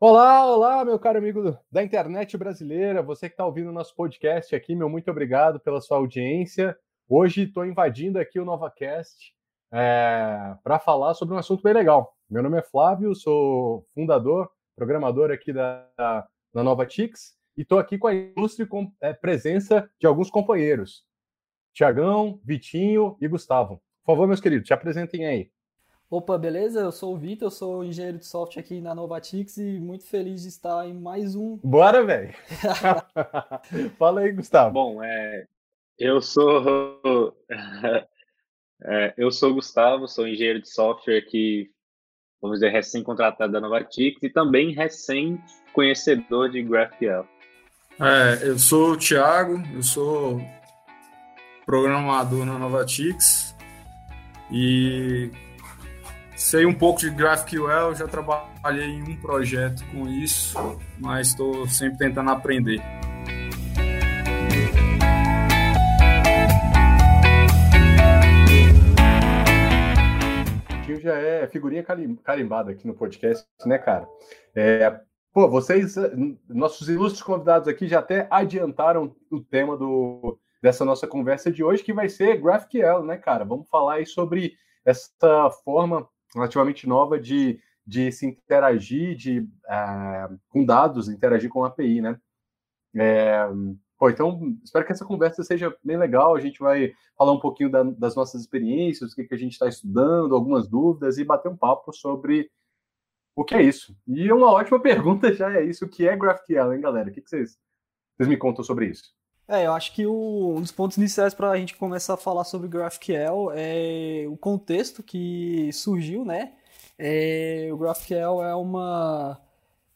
Olá, olá, meu caro amigo da internet brasileira, você que está ouvindo o nosso podcast aqui, meu muito obrigado pela sua audiência. Hoje estou invadindo aqui o NovaCast é, para falar sobre um assunto bem legal. Meu nome é Flávio, sou fundador, programador aqui da, da, da NovaTix e estou aqui com a ilustre com, é, presença de alguns companheiros. Tiagão, Vitinho e Gustavo. Por favor, meus queridos, te apresentem aí. Opa, beleza? Eu sou o Vitor, eu sou engenheiro de software aqui na Novatix e muito feliz de estar em mais um. Bora, velho! Fala aí, Gustavo. Bom, é, eu sou é, eu sou o Gustavo, sou engenheiro de software aqui, vamos dizer, recém-contratado da Novatix e também recém-conhecedor de GraphQL. É, eu sou o Thiago, eu sou programador na Novatix e Sei um pouco de GraphQL, já trabalhei em um projeto com isso, mas estou sempre tentando aprender. Tio já é figurinha carimbada aqui no podcast, né, cara? É, pô, vocês, nossos ilustres convidados aqui já até adiantaram o tema do, dessa nossa conversa de hoje, que vai ser GraphQL, né, cara? Vamos falar aí sobre essa forma relativamente nova de, de se interagir de, uh, com dados, interagir com a API, né? É, então, espero que essa conversa seja bem legal. A gente vai falar um pouquinho da, das nossas experiências, o que, que a gente está estudando, algumas dúvidas e bater um papo sobre o que é isso. E uma ótima pergunta já é isso: o que é GraphQL, hein, galera? O que, que vocês, vocês me contam sobre isso? É, eu acho que o, um dos pontos iniciais para a gente começar a falar sobre GraphQL é o contexto que surgiu, né? É, o GraphQL é uma,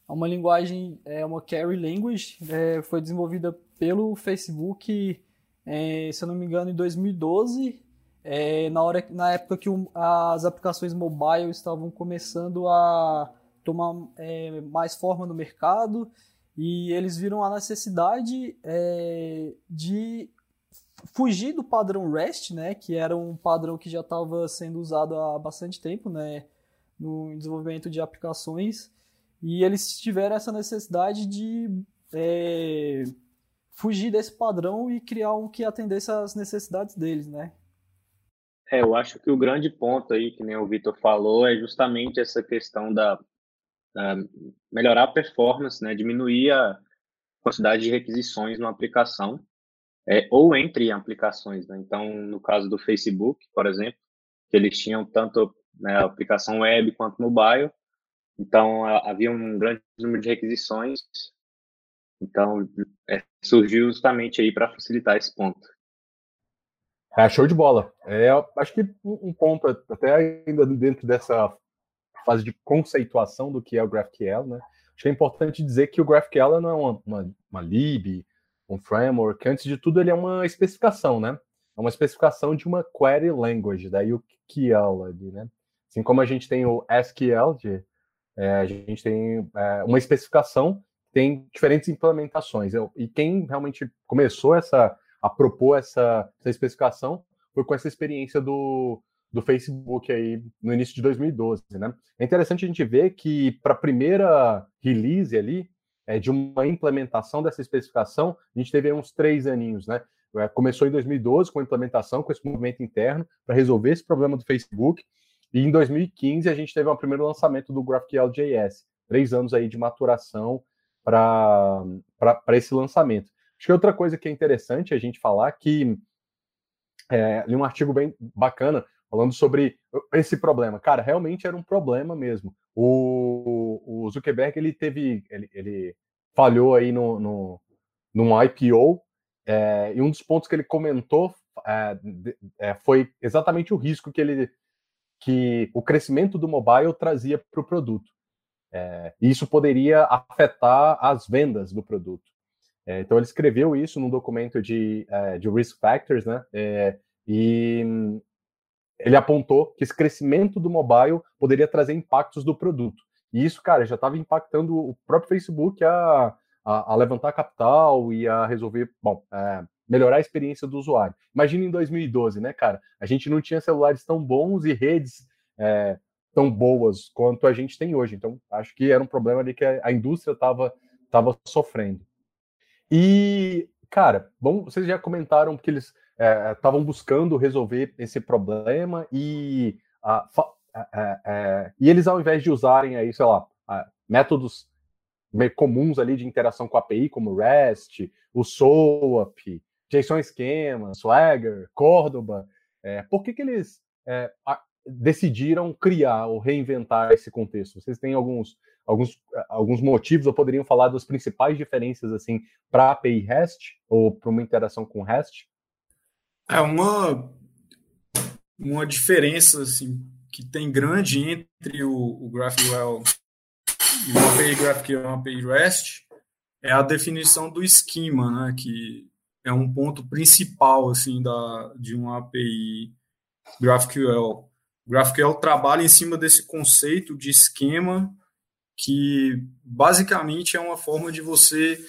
uma linguagem, é uma carry language, é, foi desenvolvida pelo Facebook, é, se eu não me engano, em 2012, é, na, hora, na época que o, as aplicações mobile estavam começando a tomar é, mais forma no mercado e eles viram a necessidade é, de fugir do padrão REST, né, que era um padrão que já estava sendo usado há bastante tempo, né, no desenvolvimento de aplicações, e eles tiveram essa necessidade de é, fugir desse padrão e criar um que atendesse às necessidades deles, né. É, eu acho que o grande ponto aí, que nem o Vitor falou, é justamente essa questão da melhorar a performance, né, diminuir a quantidade de requisições na aplicação é, ou entre aplicações. Né? Então, no caso do Facebook, por exemplo, que eles tinham tanto né, aplicação web quanto mobile, então a, havia um grande número de requisições. Então, é, surgiu justamente aí para facilitar esse ponto. É, show de bola. É, acho que um ponto, até ainda dentro dessa fase de conceituação do que é o GraphQL, né? Acho que é importante dizer que o GraphQL não é uma, uma, uma lib, um framework. Antes de tudo, ele é uma especificação, né? É uma especificação de uma query language, daí o QL ali, né? Assim como a gente tem o SQL, de, é, a gente tem é, uma especificação, tem diferentes implementações. E quem realmente começou essa, a propor essa, essa especificação foi com essa experiência do, do Facebook aí no início de 2012, né? É interessante a gente ver que para a primeira release ali, é, de uma implementação dessa especificação, a gente teve uns três aninhos, né? É, começou em 2012 com a implementação, com esse movimento interno para resolver esse problema do Facebook, e em 2015 a gente teve o primeiro lançamento do GraphQL.js, três anos aí de maturação para esse lançamento. Acho que outra coisa que é interessante a gente falar que é, li um artigo bem bacana falando sobre esse problema. Cara, realmente era um problema mesmo. O, o Zuckerberg ele teve, ele, ele falhou aí no, no num IPO é, e um dos pontos que ele comentou é, é, foi exatamente o risco que ele que o crescimento do mobile trazia para o produto. É, e isso poderia afetar as vendas do produto. É, então ele escreveu isso num documento de, é, de risk factors, né? e ele apontou que esse crescimento do mobile poderia trazer impactos do produto. E isso, cara, já estava impactando o próprio Facebook a, a, a, levantar capital e a resolver, bom, é, melhorar a experiência do usuário. Imagina em 2012, né, cara? A gente não tinha celulares tão bons e redes é, tão boas quanto a gente tem hoje. Então, acho que era um problema ali que a indústria estava tava sofrendo. E, cara, bom, vocês já comentaram que eles estavam é, buscando resolver esse problema e, a, e eles, ao invés de usarem aí, sei lá, métodos comuns ali de interação com a API, como REST, o SOAP, JSON Esquema, Swagger, Córdoba, é, por que, que eles é, decidiram criar ou reinventar esse contexto? Vocês têm alguns, alguns, alguns motivos ou poderiam falar das principais diferenças assim para a API REST ou para uma interação com REST? É uma uma diferença assim que tem grande entre o, o GraphQL e uma API GraphQL e uma API REST é a definição do esquema, né, que é um ponto principal assim da de uma API GraphQL. GraphQL trabalha em cima desse conceito de esquema que basicamente é uma forma de você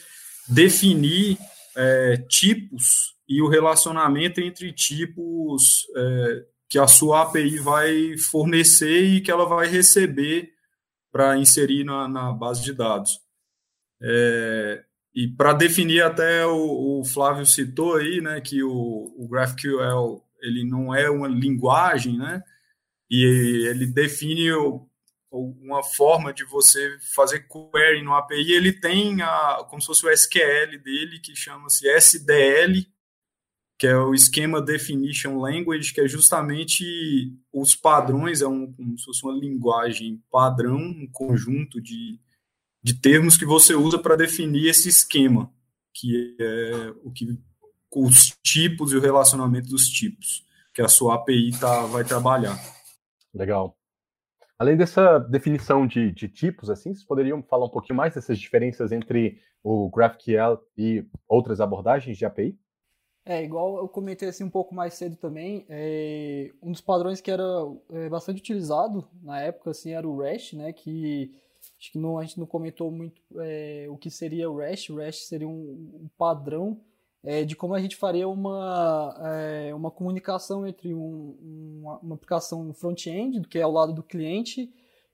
definir é, tipos e o relacionamento entre tipos é, que a sua API vai fornecer e que ela vai receber para inserir na, na, base de dados. É, e para definir, até o, o, Flávio citou aí, né, que o, o GraphQL ele não é uma linguagem, né, e ele define o, uma forma de você fazer query no API, ele tem a, como se fosse o SQL dele, que chama-se SDL, que é o Schema Definition Language, que é justamente os padrões, é um, como se fosse uma linguagem padrão, um conjunto de, de termos que você usa para definir esse esquema, que é o que os tipos e o relacionamento dos tipos, que a sua API tá, vai trabalhar. Legal. Além dessa definição de, de tipos, assim, vocês poderiam falar um pouquinho mais dessas diferenças entre o GraphQL e outras abordagens de API? É, igual eu comentei assim um pouco mais cedo também, é, um dos padrões que era é, bastante utilizado na época assim era o REST, né, que acho que não, a gente não comentou muito é, o que seria o REST, o REST seria um, um padrão é, de como a gente faria uma, é, uma comunicação entre um, uma, uma aplicação front-end, que é o lado do cliente,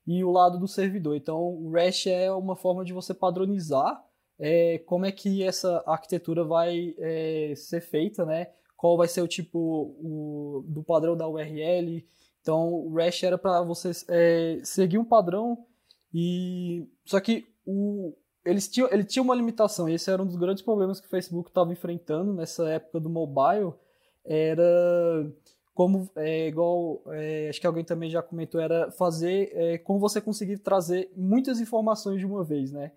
e o lado do servidor. Então, o REST é uma forma de você padronizar é, como é que essa arquitetura vai é, ser feita, né? Qual vai ser o tipo o, do padrão da URL. Então, o REST era para você é, seguir um padrão e só que o, eles tinham, ele tinha uma limitação, e esse era um dos grandes problemas que o Facebook estava enfrentando nessa época do mobile, era como, é, igual, é, acho que alguém também já comentou, era fazer é, como você conseguir trazer muitas informações de uma vez, né?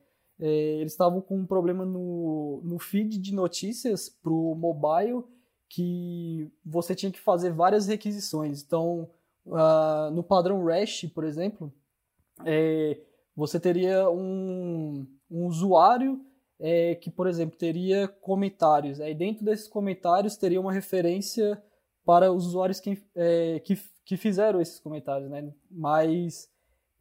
É, eles estavam com um problema no, no feed de notícias para o mobile, que você tinha que fazer várias requisições. Então, uh, no padrão REST, por exemplo, é, você teria um, um usuário é, que, por exemplo, teria comentários. Aí dentro desses comentários teria uma referência para os usuários que, é, que, que fizeram esses comentários, né? Mas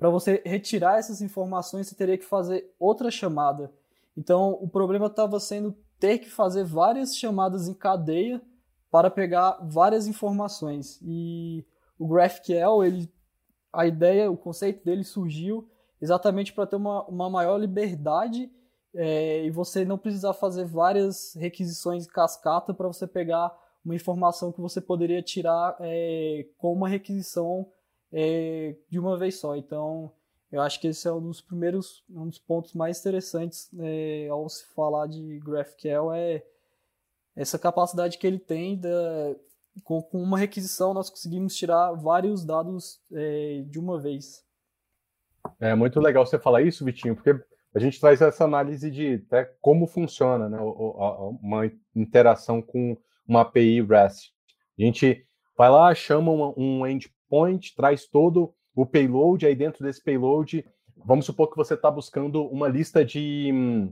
para você retirar essas informações, você teria que fazer outra chamada. Então, o problema estava sendo ter que fazer várias chamadas em cadeia para pegar várias informações. E o GraphQL, ele, a ideia, o conceito dele surgiu exatamente para ter uma, uma maior liberdade é, e você não precisar fazer várias requisições cascata para você pegar uma informação que você poderia tirar é, com uma requisição é, de uma vez só. Então, eu acho que esse é um dos primeiros, um dos pontos mais interessantes é, ao se falar de GraphQL é essa capacidade que ele tem da, com, com uma requisição nós conseguimos tirar vários dados é, de uma vez. É muito legal você falar isso, Vitinho, porque a gente traz essa análise de até como funciona né, uma interação com uma API REST. A gente vai lá, chama um endpoint, traz todo o payload, aí dentro desse payload, vamos supor que você está buscando uma lista de hum,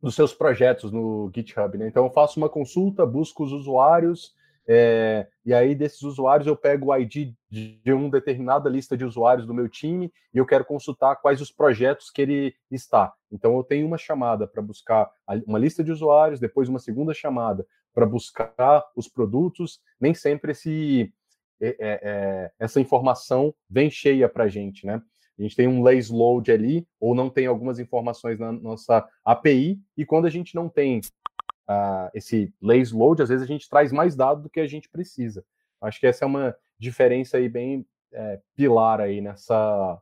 dos seus projetos no GitHub, né? Então eu faço uma consulta, busco os usuários, é, e aí, desses usuários, eu pego o ID de uma determinada lista de usuários do meu time e eu quero consultar quais os projetos que ele está. Então, eu tenho uma chamada para buscar uma lista de usuários, depois uma segunda chamada para buscar os produtos. Nem sempre esse, é, é, essa informação vem cheia para a gente, né? A gente tem um lazy load ali, ou não tem algumas informações na nossa API, e quando a gente não tem uh, esse lazy load, às vezes a gente traz mais dados do que a gente precisa. Acho que essa é uma diferença aí bem é, pilar aí nessa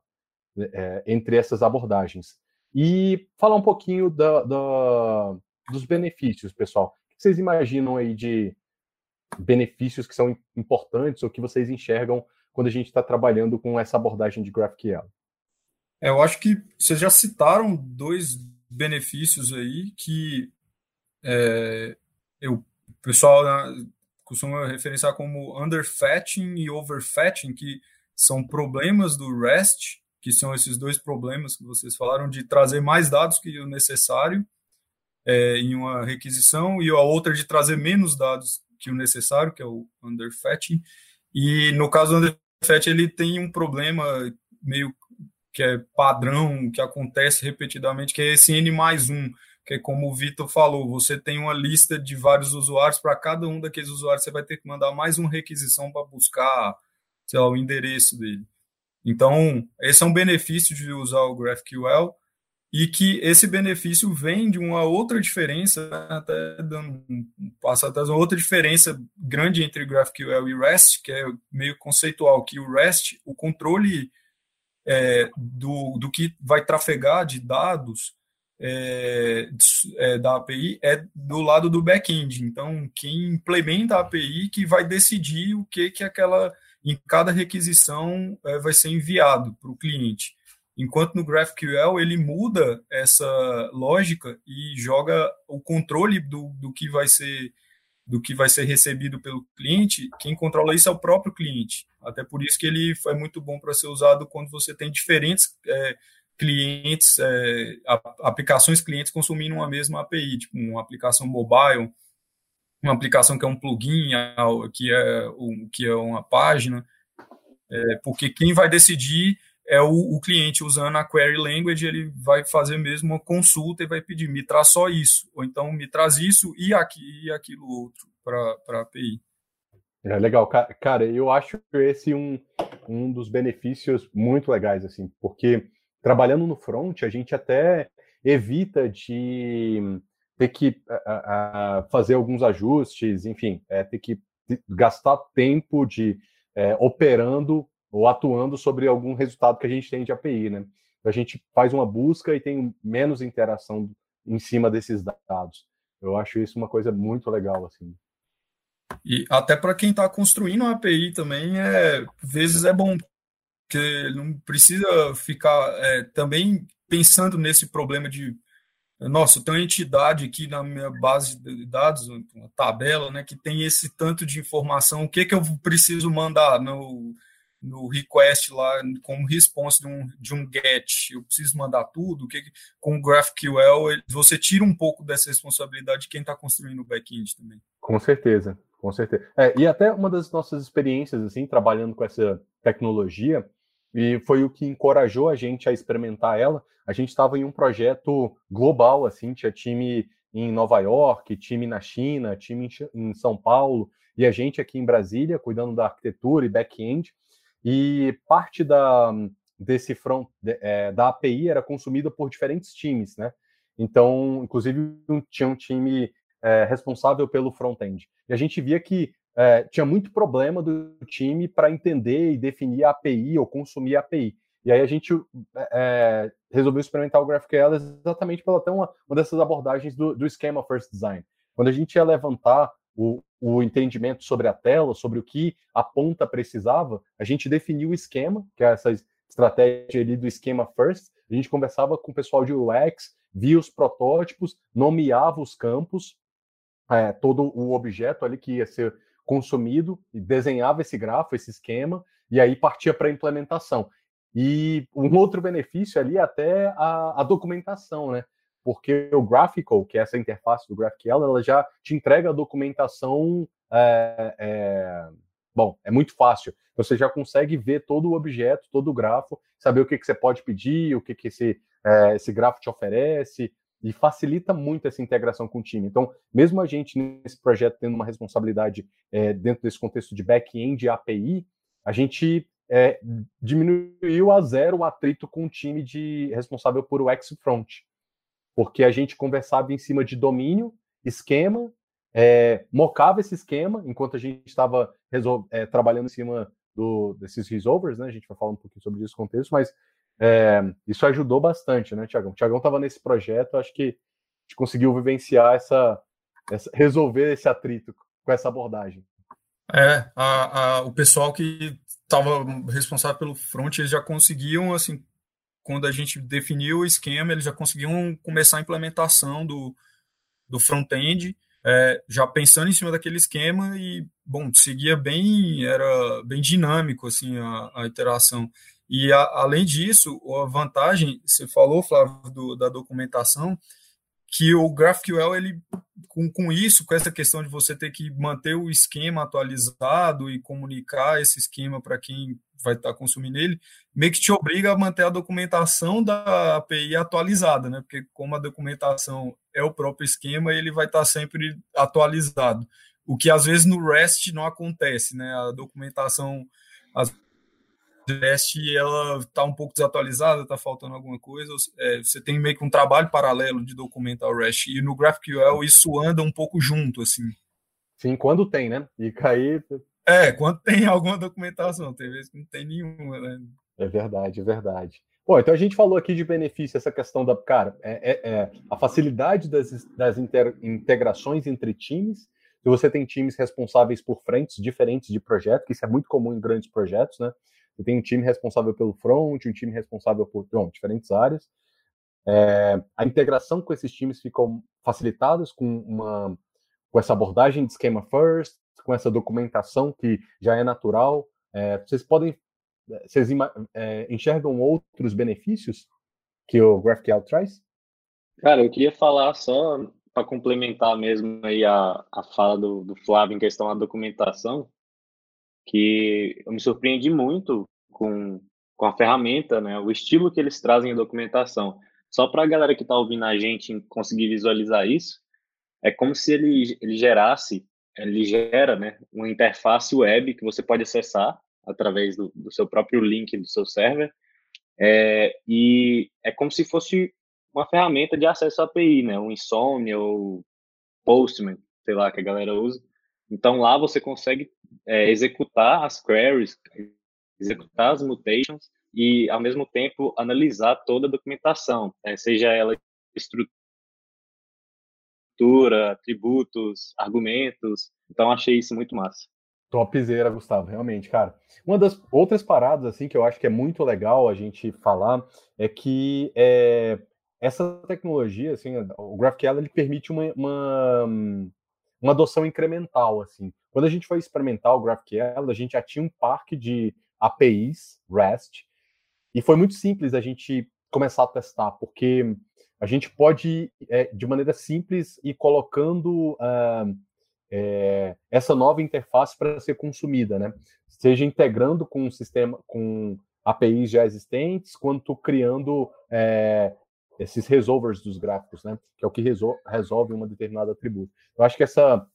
é, entre essas abordagens. E falar um pouquinho da, da, dos benefícios, pessoal. O que vocês imaginam aí de benefícios que são importantes ou que vocês enxergam quando a gente está trabalhando com essa abordagem de GraphQL? É, eu acho que vocês já citaram dois benefícios aí que é, eu, o pessoal né, costuma referenciar como underfetching e overfetching, que são problemas do REST, que são esses dois problemas que vocês falaram, de trazer mais dados que o necessário é, em uma requisição, e a outra de trazer menos dados que o necessário, que é o underfetching. E no caso do underfetching, ele tem um problema meio que é padrão, que acontece repetidamente, que é esse N mais 1, que é como o Vitor falou, você tem uma lista de vários usuários, para cada um daqueles usuários você vai ter que mandar mais uma requisição para buscar, sei lá, o endereço dele. Então, esse é um benefício de usar o GraphQL e que esse benefício vem de uma outra diferença, né, até dando passo atrás, uma outra diferença grande entre GraphQL e REST, que é meio conceitual, que o REST, o controle é, do, do que vai trafegar de dados é, é, da API é do lado do back-end. Então, quem implementa a API que vai decidir o que que aquela em cada requisição é, vai ser enviado para o cliente. Enquanto no GraphQL ele muda essa lógica e joga o controle do, do que vai ser do que vai ser recebido pelo cliente, quem controla isso é o próprio cliente. Até por isso que ele é muito bom para ser usado quando você tem diferentes é, clientes, é, aplicações clientes consumindo uma mesma API, tipo uma aplicação mobile, uma aplicação que é um plugin, que é, que é uma página, é, porque quem vai decidir é o, o, cliente usando a query language, ele vai fazer mesmo uma consulta e vai pedir, me traz só isso, ou então me traz isso e, aqui, e aquilo outro para a API. É legal, cara, eu acho esse um, um dos benefícios muito legais, assim, porque trabalhando no front, a gente até evita de ter que a, a fazer alguns ajustes, enfim, é, ter que gastar tempo de é, operando ou atuando sobre algum resultado que a gente tem de API, né? A gente faz uma busca e tem menos interação em cima desses dados. Eu acho isso uma coisa muito legal, assim. E até para quem está construindo uma API também, é, vezes é bom, porque não precisa ficar é, também pensando nesse problema de nossa, tem uma entidade aqui na minha base de dados, uma tabela, né, que tem esse tanto de informação, o que, que eu preciso mandar no, no request lá como response de um, de um get, eu preciso mandar tudo, que com o GraphQL você tira um pouco dessa responsabilidade de quem está construindo o back-end também. Com certeza, com certeza. É, e até uma das nossas experiências assim trabalhando com essa tecnologia e foi o que encorajou a gente a experimentar ela. A gente estava em um projeto global, assim, tinha time em Nova York, time na China, time em São Paulo e a gente aqui em Brasília cuidando da arquitetura e back-end. E parte da, desse front, é, da API era consumida por diferentes times, né? Então, inclusive, tinha um time é, responsável pelo front-end. E a gente via que é, tinha muito problema do time para entender e definir a API ou consumir a API. E aí a gente é, resolveu experimentar o GraphQL exatamente pela até uma, uma dessas abordagens do, do Schema First Design. Quando a gente ia levantar o, o entendimento sobre a tela, sobre o que a ponta precisava, a gente definiu o esquema, que é essa estratégia ali do esquema first. A gente conversava com o pessoal de UX, via os protótipos, nomeava os campos, é, todo o objeto ali que ia ser consumido, e desenhava esse grafo, esse esquema, e aí partia para a implementação. E um outro benefício ali é até a, a documentação, né? Porque o Graphical, que é essa interface do GraphQL, ela já te entrega a documentação. É, é, bom, é muito fácil. Você já consegue ver todo o objeto, todo o grafo, saber o que, que você pode pedir, o que, que esse, é, esse grafo te oferece. e facilita muito essa integração com o time. Então, mesmo a gente nesse projeto tendo uma responsabilidade é, dentro desse contexto de back-end API, a gente é, diminuiu a zero o atrito com o time de responsável por o X-Front, porque a gente conversava em cima de domínio, esquema, é, mocava esse esquema enquanto a gente estava é, trabalhando em cima do, desses resolvers, né? A gente vai falar um pouquinho sobre isso contexto, mas é, isso ajudou bastante, né, Tiagão? Tiagão estava nesse projeto, acho que a gente conseguiu vivenciar essa, essa, resolver esse atrito com essa abordagem. É, a, a, o pessoal que estava responsável pelo front, eles já conseguiam, assim, quando a gente definiu o esquema, eles já conseguiam começar a implementação do, do front-end, é, já pensando em cima daquele esquema e, bom, seguia bem, era bem dinâmico, assim, a, a. E, a, além disso, a vantagem, você falou, Flávio, do, da documentação, que o GraphQL, ele, com, com isso, com essa questão de você ter que manter o esquema atualizado e comunicar esse esquema para quem vai estar tá consumindo ele, meio que te obriga a manter a documentação da API atualizada, né? Porque como a documentação é o próprio esquema, ele vai estar tá sempre atualizado. O que às vezes no REST não acontece, né? A documentação às REST ela está um pouco desatualizada, está faltando alguma coisa. É, você tem meio que um trabalho paralelo de documentar o REST. E no GraphQL isso anda um pouco junto, assim. Sim, quando tem, né? E cair. É, quando tem alguma documentação, tem vezes que não tem nenhuma, né? É verdade, é verdade. Bom, então a gente falou aqui de benefício, essa questão da, cara, é, é, é a facilidade das, das inter, integrações entre times. Se você tem times responsáveis por frentes diferentes de projeto, que isso é muito comum em grandes projetos, né? Você tem um time responsável pelo front, um time responsável por bom, diferentes áreas. É, a integração com esses times ficou facilitadas com uma com essa abordagem de esquema first, com essa documentação que já é natural. É, vocês podem, vocês é, enxergam outros benefícios que o GraphQL traz? Cara, eu queria falar só para complementar mesmo aí a, a fala do, do Flávio em questão da documentação que eu me surpreendi muito com, com a ferramenta, né, o estilo que eles trazem em documentação. Só para a galera que está ouvindo a gente conseguir visualizar isso, é como se ele, ele gerasse, ele gera né, uma interface web que você pode acessar através do, do seu próprio link do seu server, é, e é como se fosse uma ferramenta de acesso à API, né, um Insomnia ou Postman, sei lá, que a galera usa. Então lá você consegue é, executar as queries, executar as mutations e, ao mesmo tempo, analisar toda a documentação, né? seja ela estrutura, atributos, argumentos. Então, achei isso muito massa. Topzera, Gustavo, realmente, cara. Uma das outras paradas, assim, que eu acho que é muito legal a gente falar é que é, essa tecnologia, assim, o GraphQL, ele permite uma, uma, uma adoção incremental, assim. Quando a gente foi experimentar o GraphQL, a gente já tinha um parque de APIs REST e foi muito simples a gente começar a testar, porque a gente pode, é, de maneira simples, ir colocando uh, é, essa nova interface para ser consumida, né? Seja integrando com um sistema, com APIs já existentes, quanto criando é, esses resolvers dos gráficos, né? Que é o que resol resolve uma determinada atributo. Eu acho que essa,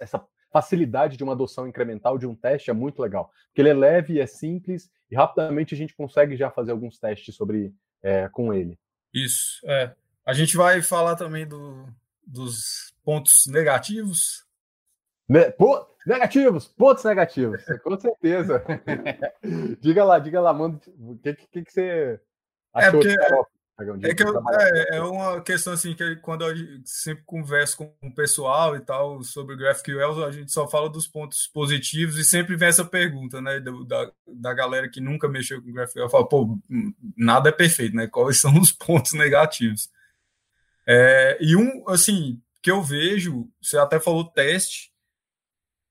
essa facilidade de uma adoção incremental de um teste é muito legal, porque ele é leve, é simples e rapidamente a gente consegue já fazer alguns testes sobre é, com ele. Isso, é. A gente vai falar também do, dos pontos negativos. Ne pô, negativos, pontos negativos, com certeza. diga lá, diga lá, manda o que, que, que você é achou. É porque, é, que eu, é, é, uma questão assim que quando eu sempre converso com o pessoal e tal sobre GraphQL, a gente só fala dos pontos positivos e sempre vem essa pergunta, né, da, da galera que nunca mexeu com GraphQL, fala, pô, nada é perfeito, né? Quais são os pontos negativos? É, e um, assim, que eu vejo, você até falou teste,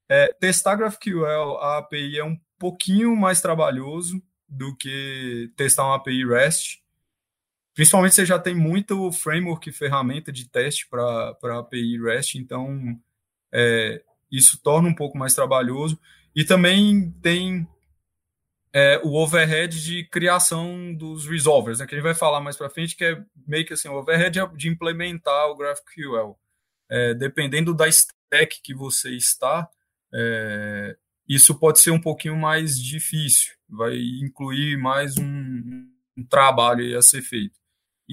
é, testar GraphQL, a API é um pouquinho mais trabalhoso do que testar uma API REST, Principalmente você já tem muito framework e ferramenta de teste para API REST, então é, isso torna um pouco mais trabalhoso. E também tem é, o overhead de criação dos resolvers, né, que a gente vai falar mais para frente, que é meio que assim, o overhead de implementar o GraphQL. É, dependendo da stack que você está, é, isso pode ser um pouquinho mais difícil, vai incluir mais um, um trabalho a ser feito.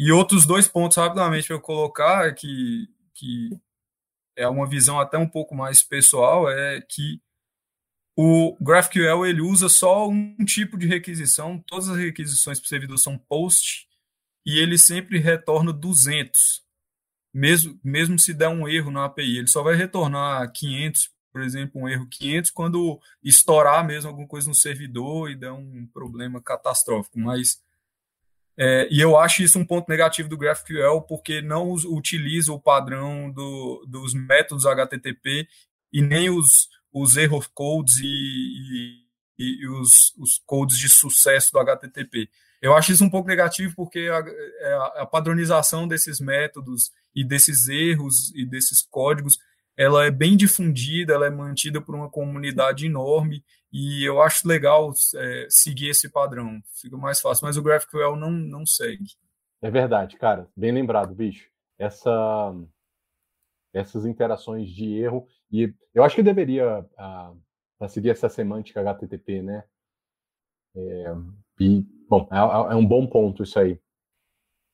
E outros dois pontos, rapidamente, para eu colocar, que, que é uma visão até um pouco mais pessoal, é que o GraphQL ele usa só um tipo de requisição, todas as requisições para o servidor são POST, e ele sempre retorna 200, mesmo, mesmo se der um erro na API. Ele só vai retornar 500, por exemplo, um erro 500 quando estourar mesmo alguma coisa no servidor e der um problema catastrófico. Mas é, e eu acho isso um ponto negativo do GraphQL, porque não utiliza o padrão do, dos métodos HTTP e nem os, os error codes e, e, e os, os, codes de sucesso do HTTP. Eu acho isso um pouco negativo porque é, a, a, padronização desses métodos e desses erros e desses códigos ela é bem difundida, ela é mantida por uma comunidade enorme e eu acho legal é, seguir esse padrão, fica mais fácil. Mas o GraphQL não, não segue. É verdade, cara. Bem lembrado, bicho. Essa, essas interações de erro e eu acho que deveria uh, seguir essa semântica HTTP, né? É, e, bom, é, é, um bom ponto isso aí.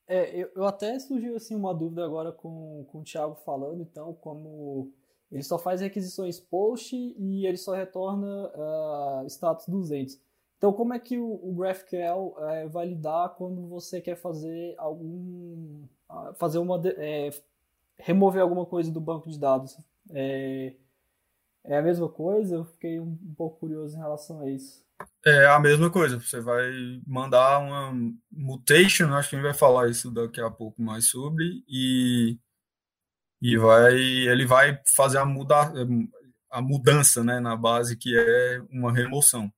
É, eu, eu, até surgiu assim uma dúvida agora com, com o Thiago falando, então, como ele só faz requisições post e ele só retorna uh, status 200. Então, como é que o, o GraphQL é, vai lidar quando você quer fazer algum, uh, fazer uma, é, remover alguma coisa do banco de dados? É, é a mesma coisa? Eu fiquei um, um pouco curioso em relação a isso. É a mesma coisa. Você vai mandar uma mutation, acho que a gente vai falar isso daqui a pouco mais sobre, e, e vai, ele vai fazer a, muda, a mudança né, na base, que é uma remoção.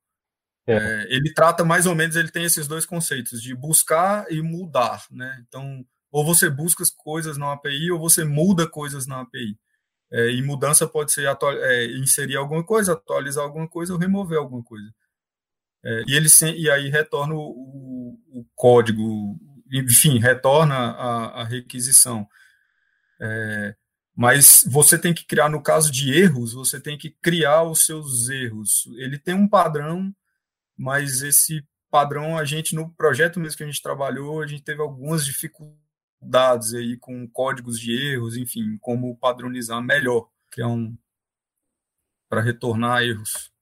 É. É, ele trata mais ou menos, ele tem esses dois conceitos, de buscar e mudar. Né? Então, ou você busca coisas na API, ou você muda coisas na API. É, e mudança pode ser atual, é, inserir alguma coisa, atualizar alguma coisa ou remover alguma coisa. É, e ele e aí retorna o, o, código, enfim, retorna a, a requisição. É, mas você tem que criar, no caso de erros, você tem que criar os seus erros. Ele tem um padrão, mas esse padrão a gente, no projeto mesmo que a gente trabalhou, a gente teve algumas dificuldades aí com códigos de erros, enfim, como padronizar melhor, que é um para retornar erros.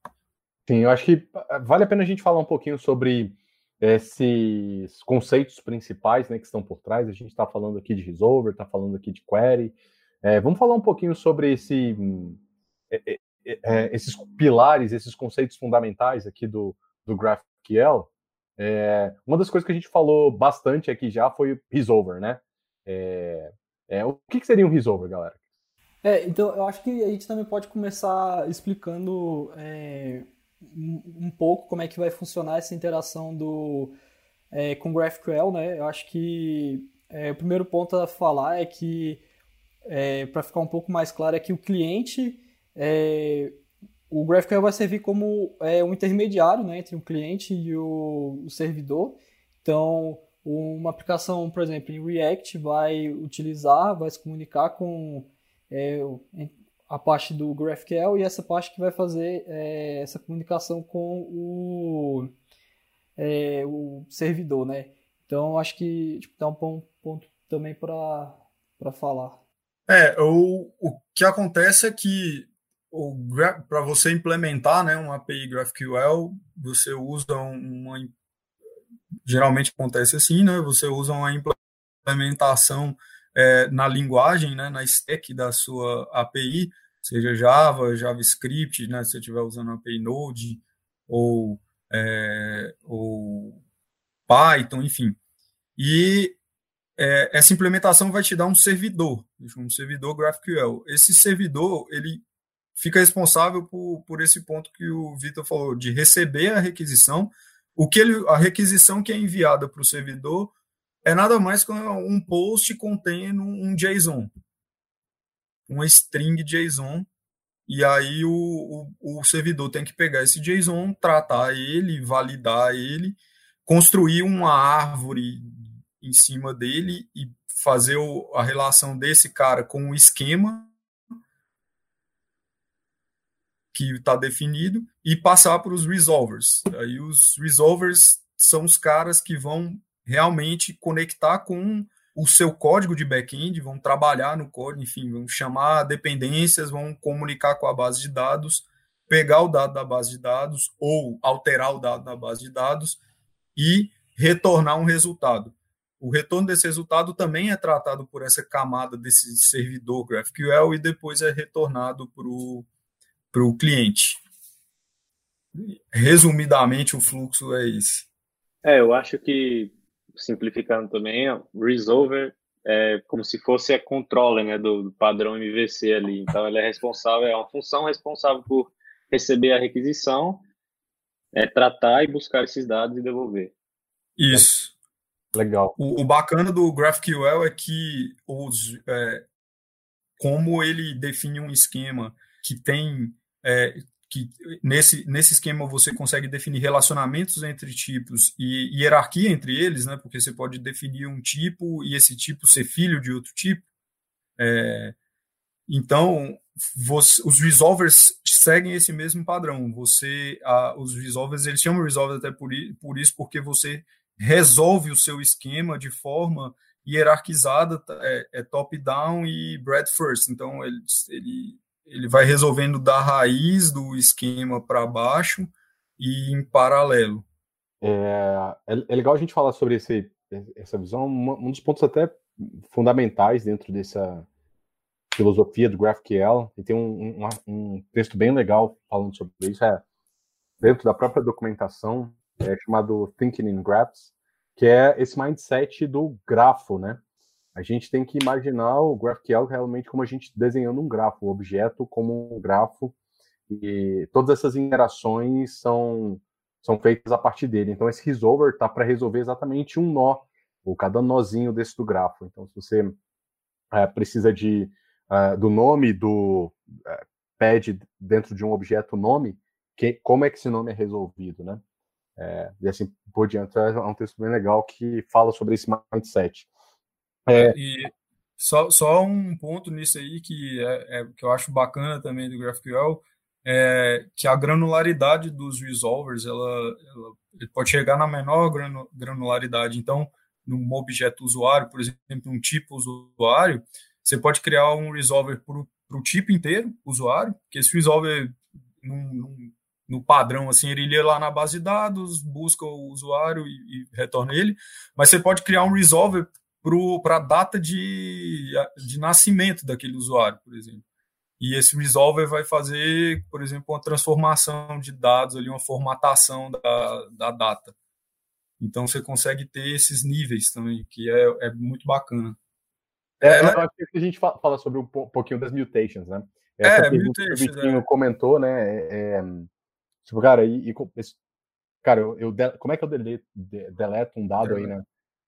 Sim, eu acho que ah, vale a pena a gente falar um pouquinho sobre esses conceitos principais né, que estão por trás. A gente está falando aqui de resolver, está falando aqui de query. É, vamos falar um pouquinho sobre esse, é, é, é, esses pilares, esses conceitos fundamentais aqui do, do GraphQL. É, uma das coisas que a gente falou bastante aqui já foi resolver, né? É, é, o que, que seria um resolver, galera? É, então eu acho que a gente também pode começar explicando é, um, pouco como é que vai funcionar essa interação do é, com GraphQL, né? Eu acho que é, o primeiro ponto a falar é que é, para ficar um pouco mais claro é que o cliente é, o GraphQL vai servir como é, um intermediário né, entre o cliente e o, o servidor. Então, uma aplicação, por exemplo, em React vai utilizar, vai se comunicar com é, a parte do GraphQL e essa parte que vai fazer é, essa comunicação com o, é, o servidor, né? Então, acho que tipo, dá um ponto, ponto também para falar. É, o, o que acontece é que para você implementar né, uma API GraphQL, você usa uma geralmente acontece assim, né? Você usa uma implementação é, na linguagem, né, na stack da sua API, seja Java, JavaScript, né, se você estiver usando API Node ou, é, ou Python, enfim. E é, essa implementação vai te dar um servidor, um servidor GraphQL. Esse servidor, ele fica responsável por, por esse ponto que o Vitor falou, de receber a requisição o que ele, a requisição que é enviada para o servidor é nada mais que um post contendo um JSON, uma string JSON e aí o, o, o, servidor tem que pegar esse JSON, tratar ele, validar ele, construir uma árvore em cima dele e fazer o, a relação desse cara com o esquema que está definido e passar para os resolvers. Aí os resolvers são os caras que vão realmente conectar com o seu código de back-end, vão trabalhar no código, enfim, vão chamar dependências, vão comunicar com a base de dados, pegar o dado da base de dados ou alterar o dado da base de dados e retornar um resultado. O retorno desse resultado também é tratado por essa camada desse servidor GraphQL e depois é retornado para o cliente. Resumidamente, o fluxo é esse. É, eu acho que, simplificando também, resolver é como se fosse a controller né, do, do padrão MVC ali. Então, ele é responsável, é uma função responsável por receber a requisição, é, tratar e buscar esses dados e devolver. Isso. Legal. O, o bacana do GraphQL é que os, é, como ele define um esquema que tem é, que nesse, nesse esquema você consegue definir relacionamentos entre tipos e hierarquia entre eles, né? Porque você pode definir um tipo e esse tipo ser filho de outro tipo. É, então, você, os resolvers seguem esse mesmo padrão. Você, a, os resolvers, eles chamam resolvers até por, por isso, porque você resolve o seu esquema de forma hierarquizada, é, é top-down e breadth first. Então, ele, ele ele vai resolvendo da raiz do esquema para baixo e em paralelo. É, é, é, legal a gente falar sobre esse, essa visão. Um dos pontos até fundamentais dentro dessa filosofia do GraphQL, e tem um, um, um texto bem legal falando sobre isso, é dentro da própria documentação, é chamado Thinking in Graphs, que é esse mindset do grafo, né? A gente tem que imaginar o GraphQL realmente como a gente desenhando um grafo, o objeto como um grafo, e todas essas interações são, são feitas a partir dele. Então, esse resolver está para resolver exatamente um nó, ou cada nozinho desse do grafo. Então, se você é, precisa de, uh, do nome do uh, pede dentro de um objeto nome, que, como é que esse nome é resolvido, né? É, e assim por diante, é um texto bem legal que fala sobre esse mindset. É. E só, só um ponto nisso aí que, é, é, que eu acho bacana também do GraphQL é que a granularidade dos resolvers ela, ela pode chegar na menor granularidade. Então, num objeto usuário, por exemplo, um tipo usuário, você pode criar um resolver para o tipo inteiro usuário, que esse resolver num, num, no padrão, assim, ele ia lá na base de dados, busca o usuário e, e retorna ele, mas você pode criar um resolver para a data de, de nascimento daquele usuário, por exemplo. E esse resolver vai fazer, por exemplo, uma transformação de dados, ali, uma formatação da, da data. Então você consegue ter esses níveis também, que é, é muito bacana. É, é, eu acho que a gente fala sobre um pouquinho das mutations, né? Essa é, mutations. O Vitinho é. comentou, né? É, é, tipo, cara, e, e cara, eu, eu, como é que eu deleto, deleto um dado aí, né?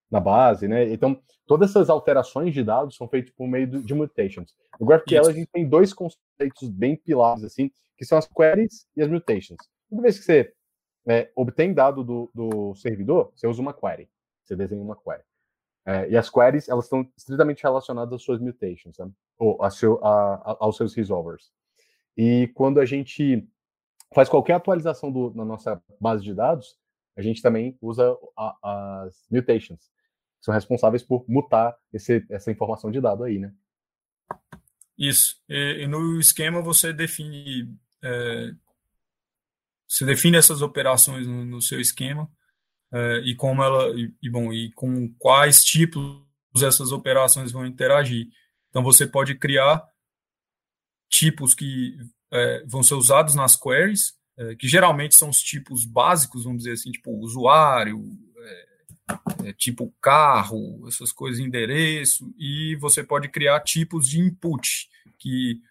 Na base, né? Então, todas essas alterações de dados são feitas por meio de mutations. No GraphQL, a gente tem dois conceitos bem pilares, assim, que são as queries e as mutations. Toda vez que você é, obtém dado do, do servidor, você usa uma query. Você desenha uma query. É, e as queries, elas estão estritamente relacionadas às suas mutations, né? ou a seu, a, a, aos seus resolvers. E quando a gente faz qualquer atualização do, na nossa base de dados, a gente também usa as mutations são responsáveis por mutar esse, essa informação de dado aí, né? Isso. E, e no esquema você define é, você define essas operações no, no seu esquema é, e como ela e, e, bom e com quais tipos essas operações vão interagir. Então você pode criar tipos que é, vão ser usados nas queries, é, que geralmente são os tipos básicos, vamos dizer assim, tipo usuário, é, tipo carro, essas coisas, endereço, e você pode criar tipos de input que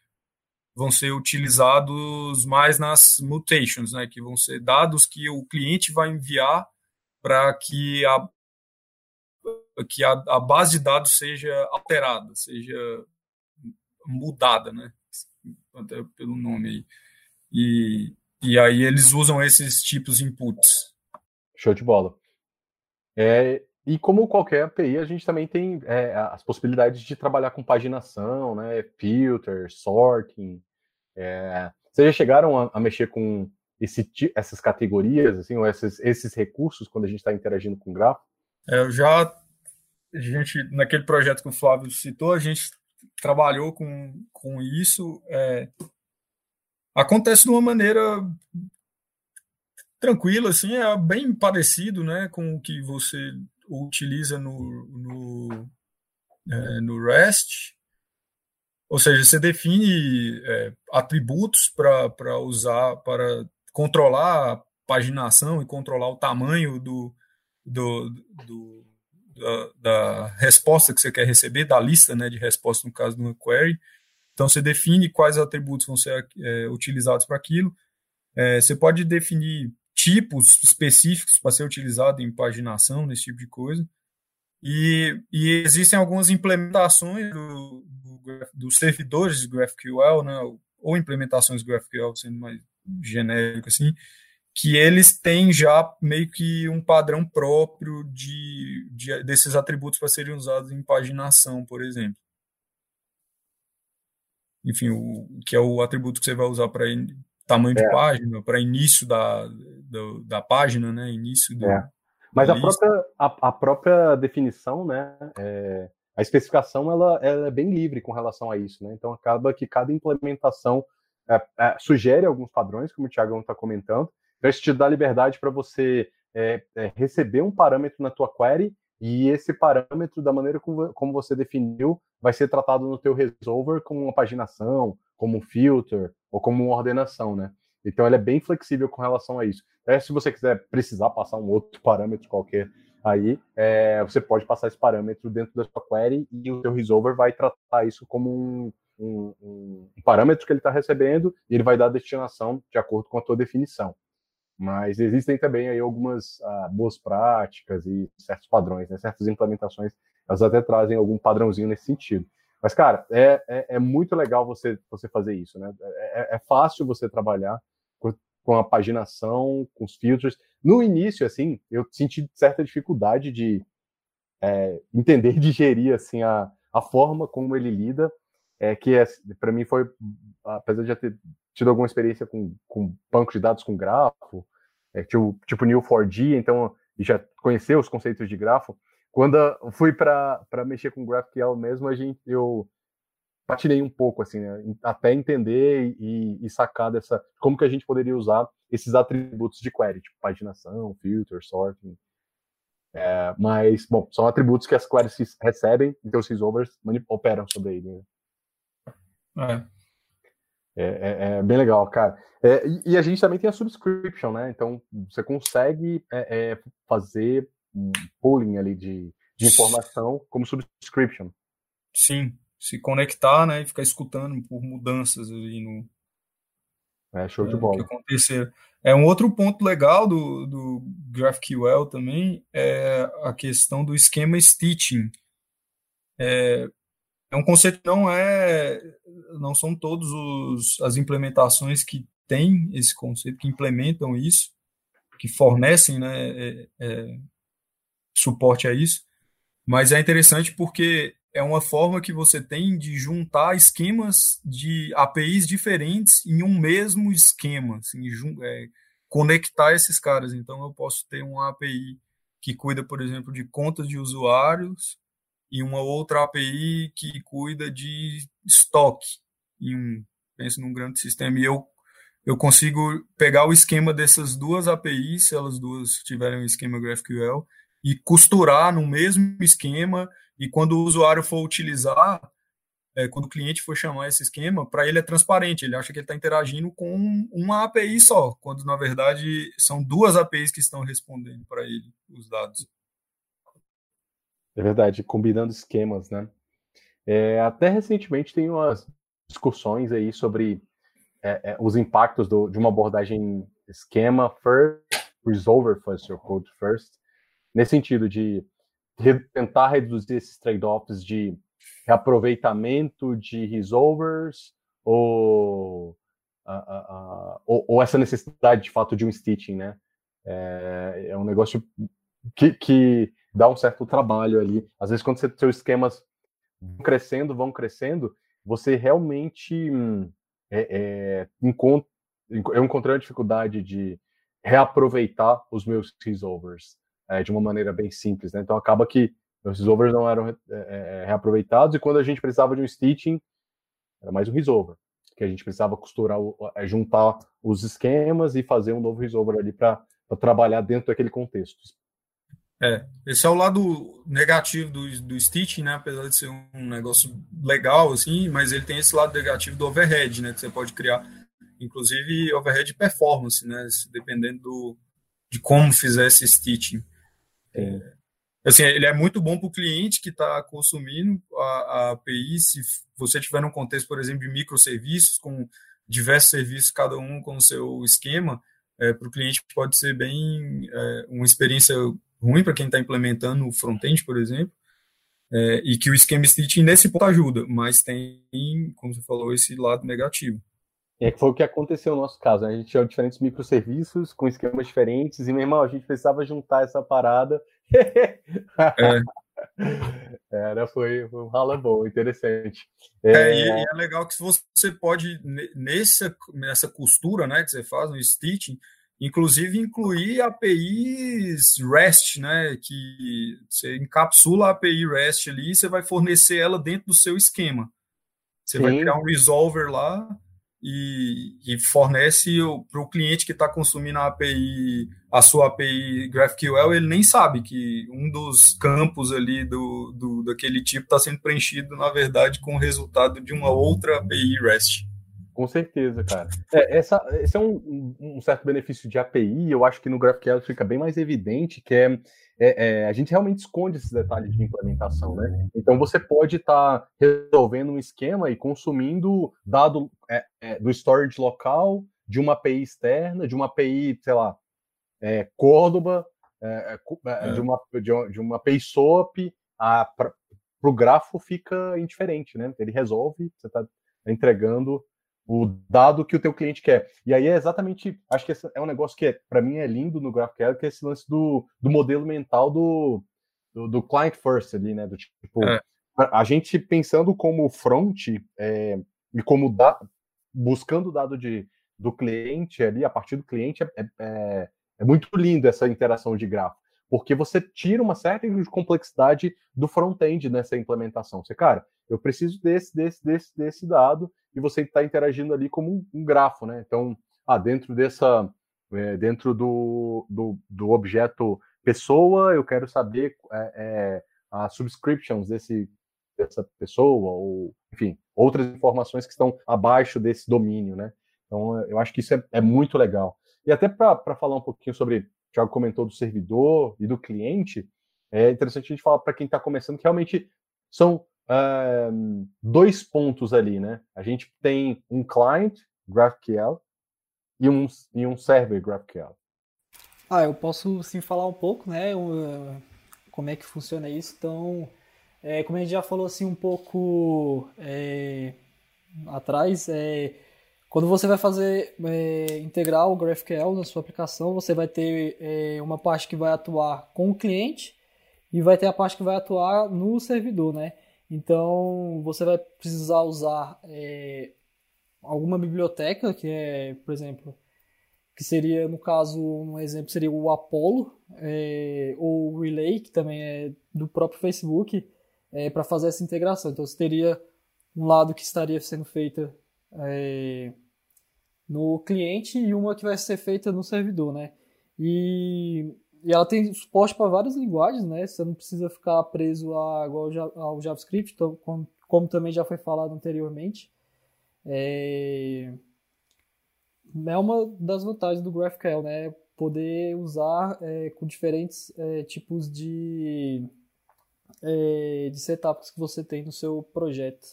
vão ser utilizados mais nas mutations, né, que vão ser dados que o cliente vai enviar para que a que a, a, base de dados seja alterada, seja mudada, né? até pelo nome aí. E, e aí eles usam esses tipos de inputs. Show de bola. É, e como qualquer API, a gente também tem é, as possibilidades de trabalhar com paginação, né, filter, sorting. É, vocês já chegaram a, a mexer com esse, essas categorias, assim, ou esses, esses recursos quando a gente está interagindo com o grafo? É, eu já, a gente, naquele projeto que o Flávio citou, a gente trabalhou com, com isso. É, acontece de uma maneira tranquila, assim, é bem parecido, né, com o que você utiliza no, no, é, no REST. Ou seja, você define é, atributos para usar, para controlar a paginação e controlar o tamanho do, do, do da, da, resposta que você quer receber, da lista né, de resposta no caso de uma query. Então, você define quais atributos vão ser é, utilizados para aquilo. É, você pode definir tipos específicos para ser utilizado em paginação, nesse tipo de coisa. E, e existem algumas implementações do, do, dos servidores de GraphQL, né, ou implementações de GraphQL, sendo mais genérico assim, que eles têm já meio que um padrão próprio de, de desses atributos para serem usados em paginação, por exemplo. Enfim, o, que é o atributo que você vai usar para tamanho é. de página, para início da, da, da, página, né? Início do, é. Mas a própria, a, a, própria definição, né? É, a especificação ela, ela, é bem livre com relação a isso, né? Então acaba que cada implementação é, é, sugere alguns padrões, como o Thiago está comentando, então isso te dá liberdade para você é, é, receber um parâmetro na tua query e esse parâmetro, da maneira como, como você definiu, vai ser tratado no teu resolver como uma paginação, como um filter ou como uma ordenação, né? Então ele é bem flexível com relação a isso. É, se você quiser precisar passar um outro parâmetro qualquer aí, é, você pode passar esse parâmetro dentro da sua query e o teu resolver vai tratar isso como um, um, um, parâmetro que ele está recebendo e ele vai dar a destinação de acordo com a tua definição. Mas existem também aí algumas ah, boas práticas e certos padrões, né? certas implementações, elas até trazem algum padrãozinho nesse sentido. Mas, cara, é, é, é muito legal você, você fazer isso, né? É, é, é fácil você trabalhar com, com a paginação, com os filtros. No início, assim, eu senti certa dificuldade de é, entender e digerir, assim, a, a forma como ele lida é que é, para mim foi, apesar de já ter tido alguma experiência com, com banco de dados com grafo, é, tipo, tipo New4G, então já conheceu os conceitos de grafo. Quando eu fui para mexer com GraphQL mesmo, a gente, eu patinei um pouco, assim, né, até entender e, e, sacar dessa, como que a gente poderia usar esses atributos de query, tipo paginação, filter, sorting. É, mas, bom, são atributos que as queries recebem, então os resolvers operam sobre ele. Né? É. É, é, é, bem legal, cara. É, e, a gente também tem a subscription, né? Então você consegue é, fazer pooling ali de, de informação como subscription. Sim, se conectar, né? E ficar escutando por mudanças ali no. É, show de bola. Que acontecer. É um outro ponto legal do, do GraphQL também é a questão do esquema stitching. É, é um conceito que não é, não são todos os, as implementações que têm esse conceito, que implementam isso, que fornecem, né, é, é, suporte a isso, mas é interessante porque é uma forma que você tem de juntar esquemas de APIs diferentes em um mesmo esquema, assim, é, conectar esses caras. Então, eu posso ter uma API que cuida, por exemplo, de contas de usuários e uma outra API que cuida de estoque em um, penso num grande sistema, e eu, eu consigo pegar o esquema dessas duas APIs, se elas duas tiverem um esquema GraphQL, e costurar no mesmo esquema, e quando o usuário for utilizar, é, quando o cliente for chamar esse esquema, para ele é transparente, ele acha que ele está interagindo com uma API só, quando na verdade são duas APIs que estão respondendo para ele os dados. É verdade, combinando esquemas, né? É, até recentemente tem umas discussões aí sobre é, é, os impactos do, de uma abordagem esquema first, resolver first, or code first, nesse sentido de re, tentar reduzir esses trade-offs de reaproveitamento de resolvers ou, ou, ou, essa necessidade de fato de um stitching, né? É, é um negócio que, que, dá um certo trabalho ali. Às vezes, quando você, seus esquemas vão crescendo, vão crescendo, você realmente hum, é, é, encontra, eu encontrei a dificuldade de reaproveitar os meus resolvers é, de uma maneira bem simples, né? Então acaba que meus resolvers não eram é, é, reaproveitados e quando a gente precisava de um stitching era mais um resolver que a gente precisava costurar, é, juntar os esquemas e fazer um novo resolver ali para trabalhar dentro daquele contexto. É, esse é o lado negativo do, do stitching, né? Apesar de ser um negócio legal, assim, mas ele tem esse lado negativo do overhead, né? Que você pode criar inclusive overhead performance, né? Dependendo do, de como fizer esse stitching. É, assim, ele é muito bom para o cliente que está consumindo a, a, API. Se você tiver um contexto, por exemplo, de microserviços, com diversos serviços, cada um com o seu esquema, é, para o cliente pode ser bem é, uma experiência ruim para quem está implementando o front-end, por exemplo. É, e que o esquema stitching nesse ponto ajuda, mas tem, como você falou, esse lado negativo. É que foi o que aconteceu no nosso caso. Né? A gente tinha diferentes microserviços com esquemas diferentes, e, meu irmão, a gente precisava juntar essa parada. É. Era, foi, foi um rala bom, interessante. É, é, e é legal que você pode, nessa, nessa costura né, que você faz, no stitching, inclusive incluir APIs REST, né, que você encapsula a API REST ali e você vai fornecer ela dentro do seu esquema. Você Sim. vai criar um resolver lá e, e fornece para o cliente que está consumindo a API, a sua API GraphQL, ele nem sabe que um dos campos ali do, do daquele tipo está sendo preenchido, na verdade, com o resultado de uma outra API REST. Com certeza, cara. É, essa, esse é um, um, certo benefício de API, eu acho que no GraphQL fica bem mais evidente, que é é, é, a gente realmente esconde esses detalhes de implementação, né? Então você pode estar tá resolvendo um esquema e consumindo dado é, é, do storage local, de uma API externa, de uma API, sei lá, é, Córdoba, é, de, uma, de, de, uma API SOAP, para o grafo fica indiferente, né? Ele resolve, você está entregando o dado que o teu cliente quer. E aí é exatamente, acho que é um negócio que é, para mim é lindo no GraphQL, que é esse lance do, do modelo mental do, do, do client first ali, né? Do tipo, é. a, a, gente pensando como front é, e como da, buscando o dado de, do cliente ali, a partir do cliente, é, é, é, é muito lindo essa interação de grafo porque você tira uma certa complexidade do front-end nessa implementação. Você, cara, eu preciso desse, desse, desse, desse dado, e você está interagindo ali como um, um, grafo, né? Então, ah, dentro dessa, é, dentro do, do, do, objeto pessoa, eu quero saber é, é, as subscriptions desse, dessa pessoa, ou, enfim, outras informações que estão abaixo desse domínio, né? Então, eu acho que isso é, é muito legal. E até para falar um pouquinho sobre, Thiago comentou do servidor e do cliente, é interessante a gente falar para quem está começando que realmente são uh, dois pontos ali, né? A gente tem um client GraphQL e um, e um server GraphQL. Ah, eu posso sim falar um pouco, né? como é que funciona isso. Então, é, como a gente já falou assim um pouco é, atrás, é, quando você vai fazer é, integrar o GraphQL na sua aplicação, você vai ter é, uma parte que vai atuar com o cliente e vai ter a parte que vai atuar no servidor, né? Então você vai precisar usar é, alguma biblioteca, que é, por exemplo, que seria, no caso, um exemplo seria o Apollo, é, ou o Relay, que também é do próprio Facebook, é, para fazer essa integração. Então você teria um lado que estaria sendo feita é, no cliente e uma que vai ser feita no servidor, né? E e ela tem suporte para várias linguagens, né? Você não precisa ficar preso a, ao JavaScript, então, como, como, também já foi falado anteriormente. É, é uma das vantagens do GraphQL, né? Poder usar é, com diferentes é, tipos de, é, de setups que você tem no seu projeto.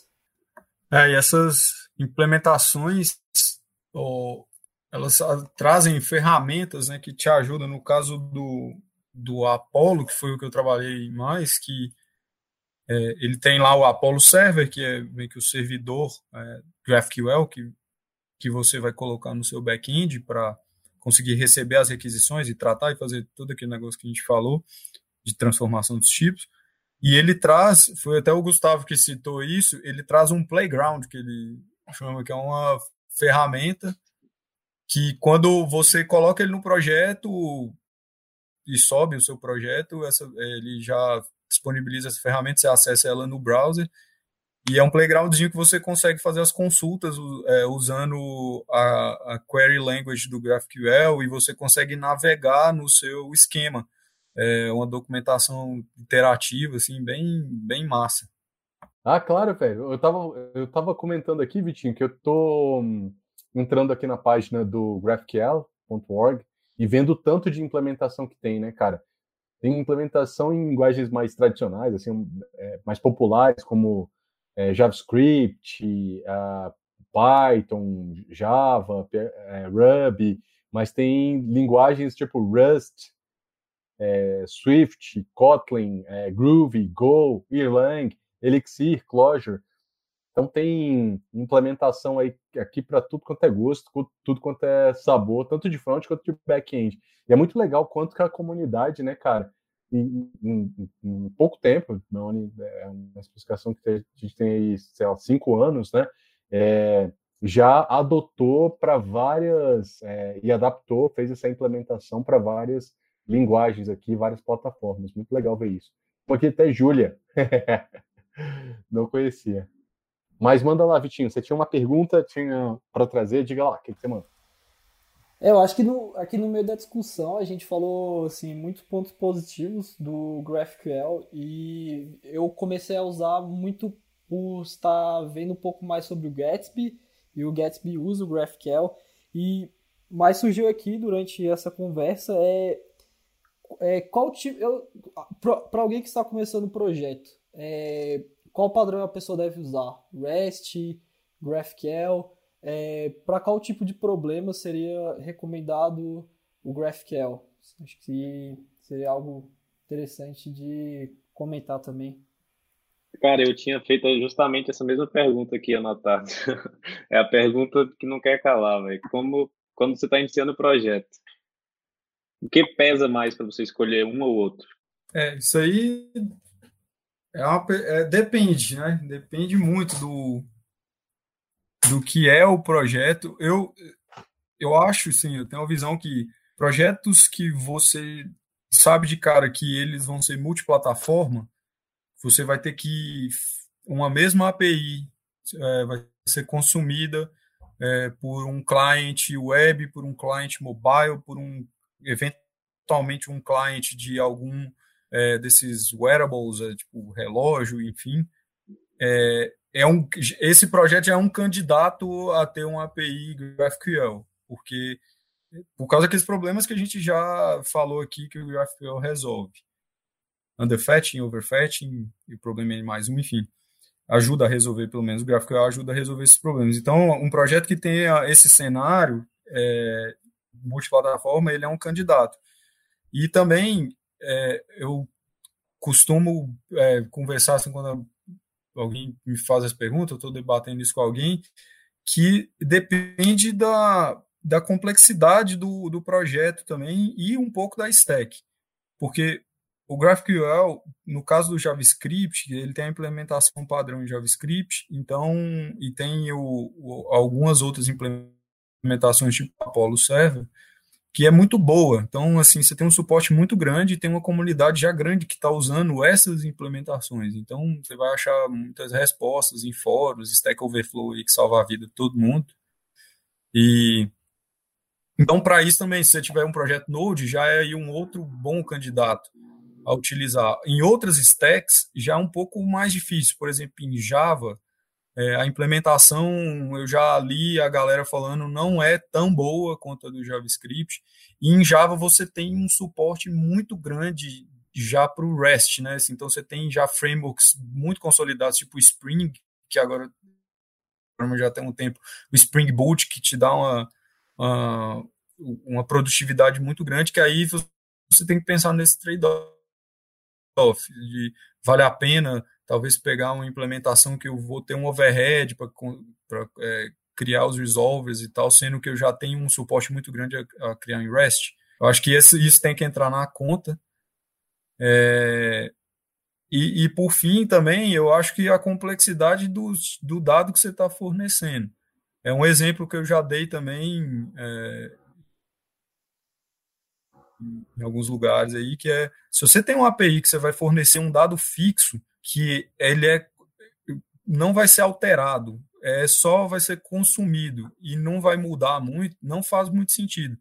É, e essas implementações, elas trazem ferramentas né, que te ajudam, no caso do, do Apollo, que foi o que eu trabalhei mais, que É, ele tem lá o Apollo Server, que é meio que o servidor é, GraphQL que, que você vai colocar no seu back-end para conseguir receber as requisições e tratar e fazer todo aquele negócio que a gente falou de transformação dos tipos. E ele traz, foi até o Gustavo que citou isso, ele traz um playground, que ele chama, que é uma ferramenta que quando você coloca ele no projeto e sobe o seu projeto, essa, ele já disponibiliza essa ferramenta, você acessa ela no browser e é um playgroundzinho que você consegue fazer as consultas é, usando a, a, query language do GraphQL e você consegue navegar no seu esquema. É uma documentação interativa, assim, bem, bem massa. Ah, claro, velho. Eu tava, eu tava comentando aqui, Vitinho, que eu tô hum, entrando aqui na página do GraphQL.org e vendo o tanto de implementação que tem, né, cara? Tem implementação em linguagens mais tradicionais, assim, é, mais populares, como é, JavaScript, uh, Python, Java, é, Ruby, mas tem linguagens tipo Rust, é, Swift, Kotlin, é, Groovy, Go, Erlang, Elixir, Clojure. Então tem implementação aí aqui para tudo quanto é gosto, tudo quanto é sabor, tanto de front quanto de back-end. E é muito legal quanto que a comunidade, né, cara, em, em, em pouco tempo, não é uma explicação que a gente tem aí, sei lá, cinco anos, né, é, já adotou para várias é, e adaptou, fez essa implementação para várias linguagens aqui, várias plataformas. Muito legal ver isso. Porque até Júlia. não conhecia. Mas manda lá, Vitinho. Você tinha uma pergunta tinha para trazer? Diga lá, o que, você manda? Eu acho que no, aqui no meio da discussão a gente falou assim, muitos pontos positivos do GraphQL e eu comecei a usar muito por estar vendo um pouco mais sobre o Gatsby e o Gatsby usa o GraphQL e mais surgiu aqui durante essa conversa é, é qual tipo para alguém que está começando o projeto é, qual padrão a pessoa deve usar REST GraphQL é, para qual tipo de problema seria recomendado o GraphQL? Acho que seria algo interessante de comentar também. Cara, eu tinha feito justamente essa mesma pergunta aqui anotado. é a pergunta que não quer calar, velho. Como quando você está iniciando o projeto, o que pesa mais para você escolher um ou outro? É, isso aí é uma, é, depende, né? Depende muito do, do que é o projeto. Eu, eu acho, sim, eu tenho a visão que projetos que você sabe de cara que eles vão ser multiplataforma, você vai ter que uma mesma API é, vai ser consumida é, por um cliente web, por um cliente mobile, por um eventualmente um cliente de algum é, desses wearables, é, tipo relógio, enfim. É, é um, esse projeto é um candidato a ter uma API GraphQL, porque por causa daqueles problemas que a gente já falou aqui que o GraphQL resolve. Underfetching, overfetching, e o problema é mais um, enfim. Ajuda a resolver, pelo menos o GraphQL ajuda a resolver esses problemas. Então, um projeto que tenha esse cenário é, multiplataforma, ele é um candidato. E também é, eu costumo é, conversar assim, quando alguém me faz essa pergunta, eu estou debatendo isso com alguém, que depende da, da complexidade do, do projeto também e um pouco da stack. Porque o GraphQL, no caso do JavaScript, ele tem a implementação padrão em JavaScript, então, e tem o, o, algumas outras implementações tipo Apollo Server, que é muito boa. Então, assim, você tem um suporte muito grande e tem uma comunidade já grande que está usando essas implementações. Então, você vai achar muitas respostas em fóruns, Stack Overflow aí que salva a vida de todo mundo. E então, para isso também, se você tiver um projeto Node, já é aí um outro bom candidato a utilizar. Em outras stacks, já é um pouco mais difícil. Por exemplo, em Java, é, a implementação, eu já li a galera falando, não é tão boa quanto a do JavaScript. E em Java você tem um suporte muito grande já para o REST, né? Assim, então você tem já frameworks muito consolidados, tipo Spring, que agora já tem um tempo, o Spring Boot, que te dá uma, uma, uma produtividade muito grande, que aí você tem que pensar nesse trade-off, de vale a pena talvez pegar uma implementação que eu vou ter um overhead para é, criar os resolvers e tal, sendo que eu já tenho um suporte muito grande a, a criar em REST. Eu acho que esse, isso tem que entrar na conta. É, e, e, por fim, também, eu acho que a complexidade do, do dado que você está fornecendo. É um exemplo que eu já dei também é, em alguns lugares aí, que é, se você tem uma API que você vai fornecer um dado fixo, que ele é, não vai ser alterado, é só vai ser consumido e não vai mudar muito, não faz muito sentido.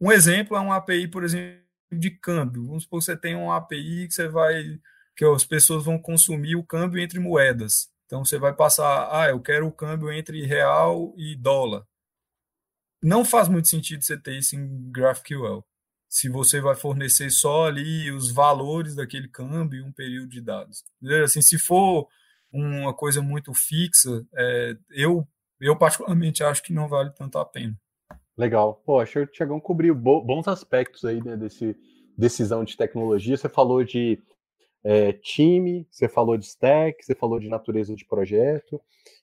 Um exemplo é uma API, por exemplo, de câmbio. Vamos supor que você tem uma API que você vai que as pessoas vão consumir o câmbio entre moedas. Então você vai passar, ah, eu quero o câmbio entre real e dólar. Não faz muito sentido você ter isso em GraphQL. Se você vai fornecer só ali os valores daquele câmbio e um período de dados. Assim, se for uma coisa muito fixa, é, eu, eu particularmente acho que não vale tanto a pena. Legal. Pô, acho que o Tiagão cobriu bons aspectos aí né, desse decisão de tecnologia. Você falou de é, time, você falou de stack, você falou de natureza de projeto.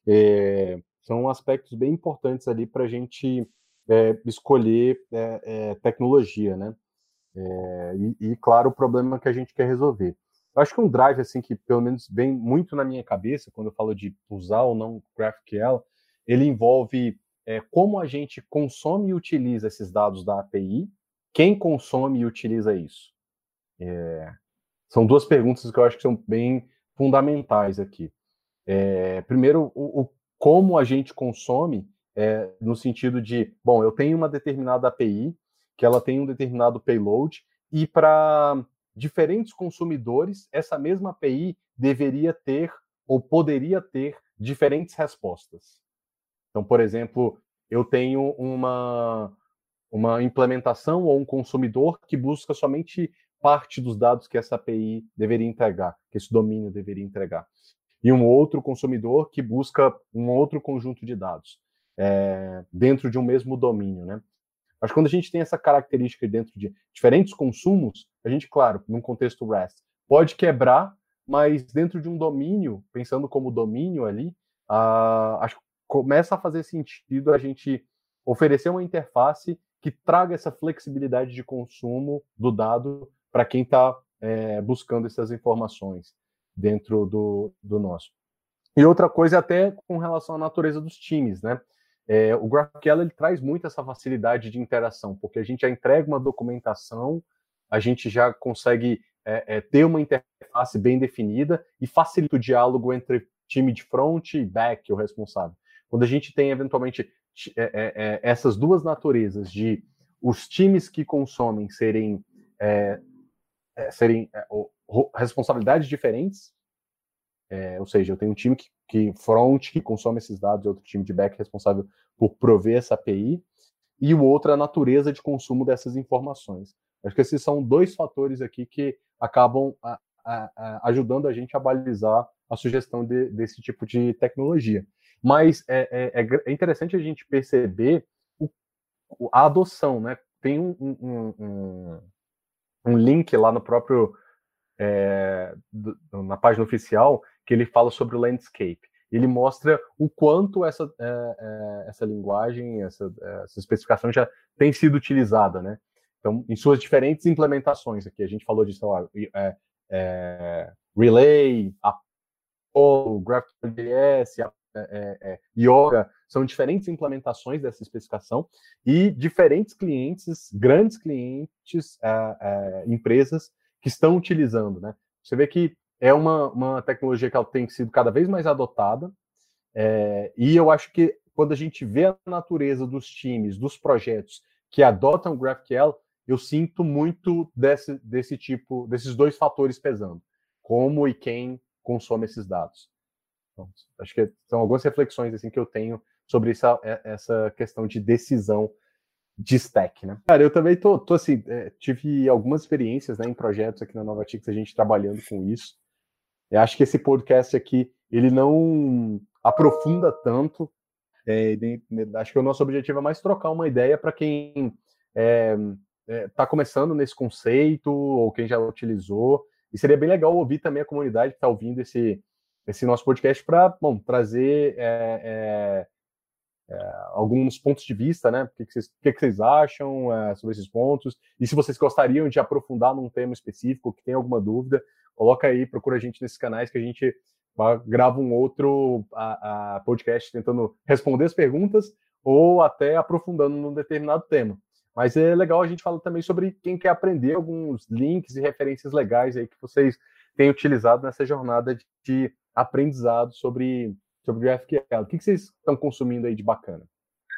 É, são aspectos bem importantes ali para a gente é, escolher é, é, tecnologia, né? É, e, e, claro, o problema que a gente quer resolver. Eu acho que um drive assim que pelo menos vem muito na minha cabeça quando eu falo de usar ou não GraphQL, ele envolve é, como a gente consome e utiliza esses dados da API, quem consome e utiliza isso. É, são duas perguntas que eu acho que são bem fundamentais aqui. É, primeiro, o, o, como a gente consome, é, no sentido de, bom, eu tenho uma determinada API, que ela tem um determinado payload, e para diferentes consumidores, essa mesma API deveria ter ou poderia ter diferentes respostas. Então, por exemplo, eu tenho uma, uma implementação ou um consumidor que busca somente parte dos dados que essa API deveria entregar, que esse domínio deveria entregar. E um outro consumidor que busca um outro conjunto de dados é, dentro de um mesmo domínio, né? Mas quando a gente tem essa característica dentro de diferentes consumos, a gente, claro, num contexto REST, pode quebrar, mas dentro de um domínio, pensando como domínio ali, uh, acho que começa a fazer sentido a gente oferecer uma interface que traga essa flexibilidade de consumo do dado para quem está é, buscando essas informações dentro do, do nosso. E outra coisa até com relação à natureza dos times, né? É, o GraphQL ele traz muito essa facilidade de interação, porque a gente já entrega uma documentação, a gente já consegue é, é, ter uma interface bem definida e facilita o diálogo entre time de front e back, o responsável. Quando a gente tem eventualmente é, é, é, essas duas naturezas de os times que consomem serem serem responsabilidades diferentes. É, ou seja, eu tenho um time que, que front, que consome esses dados, e outro time de back responsável por prover essa API, e o outro é a natureza de consumo dessas informações. Acho que esses são dois fatores aqui que acabam a, a, a, ajudando a gente a balizar a sugestão de, desse tipo de tecnologia. Mas é, é, é, é interessante a gente perceber o, a adoção, né? Tem um, um, um, um link lá no próprio é, na página oficial que ele fala sobre o landscape. Ele mostra o quanto essa, é, é, essa linguagem, essa, essa especificação já tem sido utilizada, né? Então, em suas diferentes implementações aqui, a gente falou de, lá, é, é, Relay, Apollo, GraphQL.js, é, é, Yoga, são diferentes implementações dessa especificação e diferentes clientes, grandes clientes, é, é, empresas que estão utilizando. Né? Você vê que é uma, uma tecnologia que ela tem sido cada vez mais adotada é, e eu acho que quando a gente vê a natureza dos times, dos projetos que adotam o GraphQL, eu sinto muito desse, desse tipo, desses dois fatores pesando, como e quem consome esses dados. Então, acho que são algumas reflexões assim que eu tenho sobre essa, é, essa questão de decisão de stack, né? Cara, eu também tô, tô assim, é, tive algumas experiências né, em projetos aqui na Nova Tix, a gente trabalhando com isso. Eu acho que esse podcast aqui, ele não aprofunda tanto. É, acho que o nosso objetivo é mais trocar uma ideia para quem está é, é, começando nesse conceito ou quem já utilizou. E seria bem legal ouvir também a comunidade que está ouvindo esse, esse nosso podcast para trazer é, é, é, alguns pontos de vista, né? O que, que, vocês, que, que vocês acham é, sobre esses pontos? E se vocês gostariam de aprofundar num tema específico, que tem alguma dúvida, coloca aí, procura a gente nesses canais que a gente grava um outro a, a podcast tentando responder as perguntas ou até aprofundando num determinado tema. Mas é legal a gente falar também sobre quem quer aprender alguns links e referências legais aí que vocês têm utilizado nessa jornada de, aprendizado sobre, sobre GraphQL. O que, que vocês estão consumindo aí de bacana?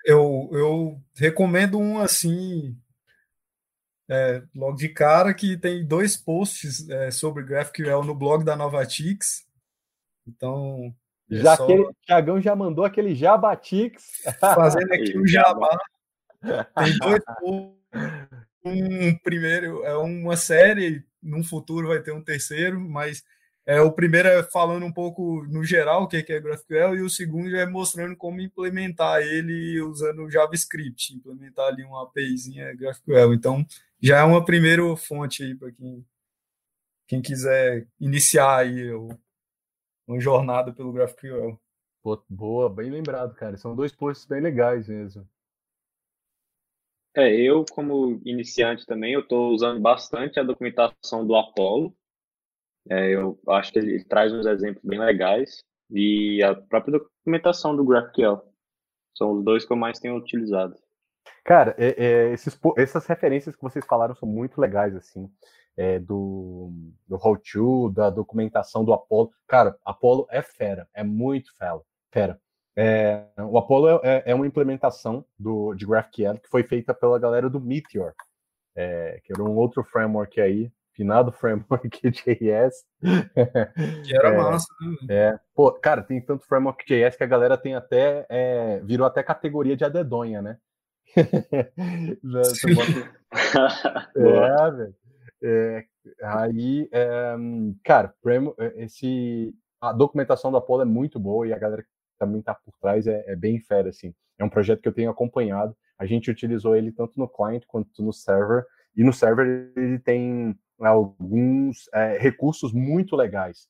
Eu, eu recomendo um assim, é, logo de cara, que tem dois posts é, sobre GraphQL no blog da Novatix. Então. É já só... aquele, Thiagão já mandou aquele Jabatix. Fazendo aqui o Jabá. Tem dois um primeiro é uma série, num futuro vai ter um terceiro, mas é, o primeiro é falando um pouco no geral o que é GraphQL e o segundo é mostrando como implementar ele usando JavaScript, implementar ali uma APIzinha GraphQL. Então já é uma primeira fonte aí para quem, quem quiser iniciar aí uma jornada pelo GraphQL. Boa, bem lembrado, cara. São dois posts bem legais mesmo. É, eu como iniciante também, eu estou usando bastante a documentação do Apollo. É, eu acho que ele traz uns exemplos bem legais e a própria documentação do GraphQL. São os dois que eu mais tenho utilizado. Cara, é, é, esses, essas referências que vocês falaram são muito legais, assim, é, do, do how-to, da documentação do Apollo. Cara, Apollo é fera, é muito fera. fera. É, o Apollo é, é, uma implementação do, de GraphQL que foi feita pela galera do Meteor, é, que era um outro framework aí, finado framework JS. Que era é, massa, né? É, pô, cara, tem tanto framework JS que a galera tem até, é, virou até categoria de adedonha, né? é, velho. É, aí, é, cara, esse, a documentação do Apollo é muito boa e a galera também está por trás é, é, bem fera, assim. É um projeto que eu tenho acompanhado. A gente utilizou ele tanto no client quanto no server. E no server ele tem alguns é, recursos muito legais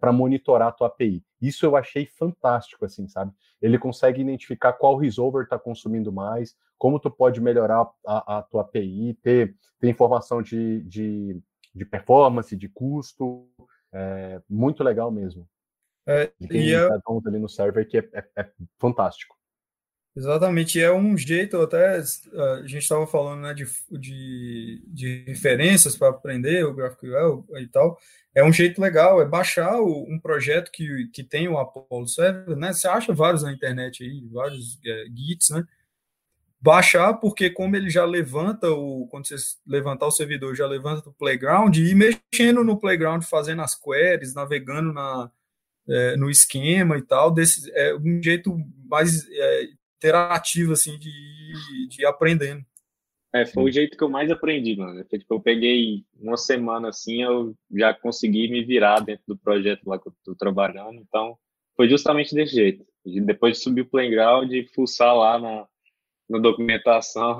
para monitorar a tua API. Isso eu achei fantástico, assim, sabe? Ele consegue identificar qual resolver está consumindo mais, como tu pode melhorar a, a tua API, ter, ter informação de, de, de performance, de custo. É, muito legal mesmo. É, e é... ali no server que é, é, é, fantástico. Exatamente, é um jeito, até a gente estava falando né, de, de, de referências para aprender o GraphQL e tal, é um jeito legal, é baixar o, um projeto que, que tem o Apollo Server, né? Você acha vários na internet aí, vários é, Gits, né? Baixar, porque como ele já levanta o. Quando você levantar o servidor, já levanta o playground, e mexendo no playground, fazendo as queries, navegando na, é, no esquema e tal, desse, é um jeito mais é, interativo, assim, de, de ir aprendendo. É, foi o jeito que eu mais aprendi, mano. Tipo, eu peguei uma semana assim, eu já consegui me virar dentro do projeto lá que eu tô trabalhando, então foi justamente desse jeito. Depois de subir o playground e fuçar lá na, na documentação,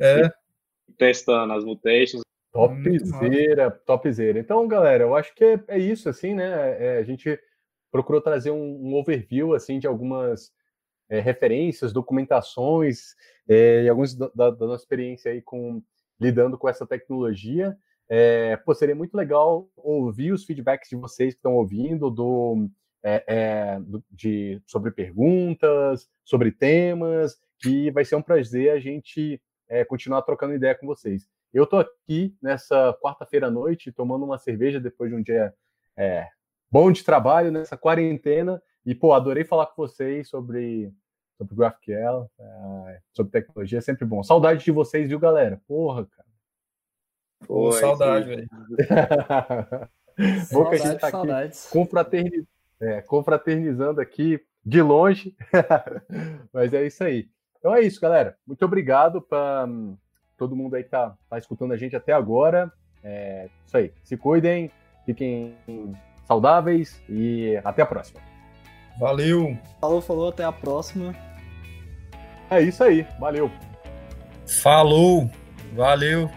é. testando as mutations, Topzera, topzera. Então, galera, eu acho que é, é isso, assim, né? É, a gente procurou trazer um, um, overview, assim, de algumas é, referências, documentações é, e alguns da, da, nossa experiência aí com lidando com essa tecnologia. É, pô, seria muito legal ouvir os feedbacks de vocês que estão ouvindo do, é, do, de, sobre perguntas, sobre temas, que vai ser um prazer a gente continuar trocando ideia com vocês. Eu estou aqui nessa quarta-feira à noite tomando uma cerveja depois de um dia bom de trabalho nessa quarentena e pô, adorei falar com vocês sobre sobre GraphQL, é, sobre tecnologia, é sempre bom. Saudade de vocês, viu, galera? Porra, cara. Pô, saudade, velho. Bom que a gente tá aqui confraterniz... é, confraternizando aqui de longe. Mas é isso aí. Então é isso, galera. Muito obrigado para todo mundo aí que tá, tá escutando a gente até agora. É isso aí. Se cuidem, fiquem saudáveis e até a próxima. Valeu! Falou, falou, até a próxima. É isso aí, valeu. Falou, valeu.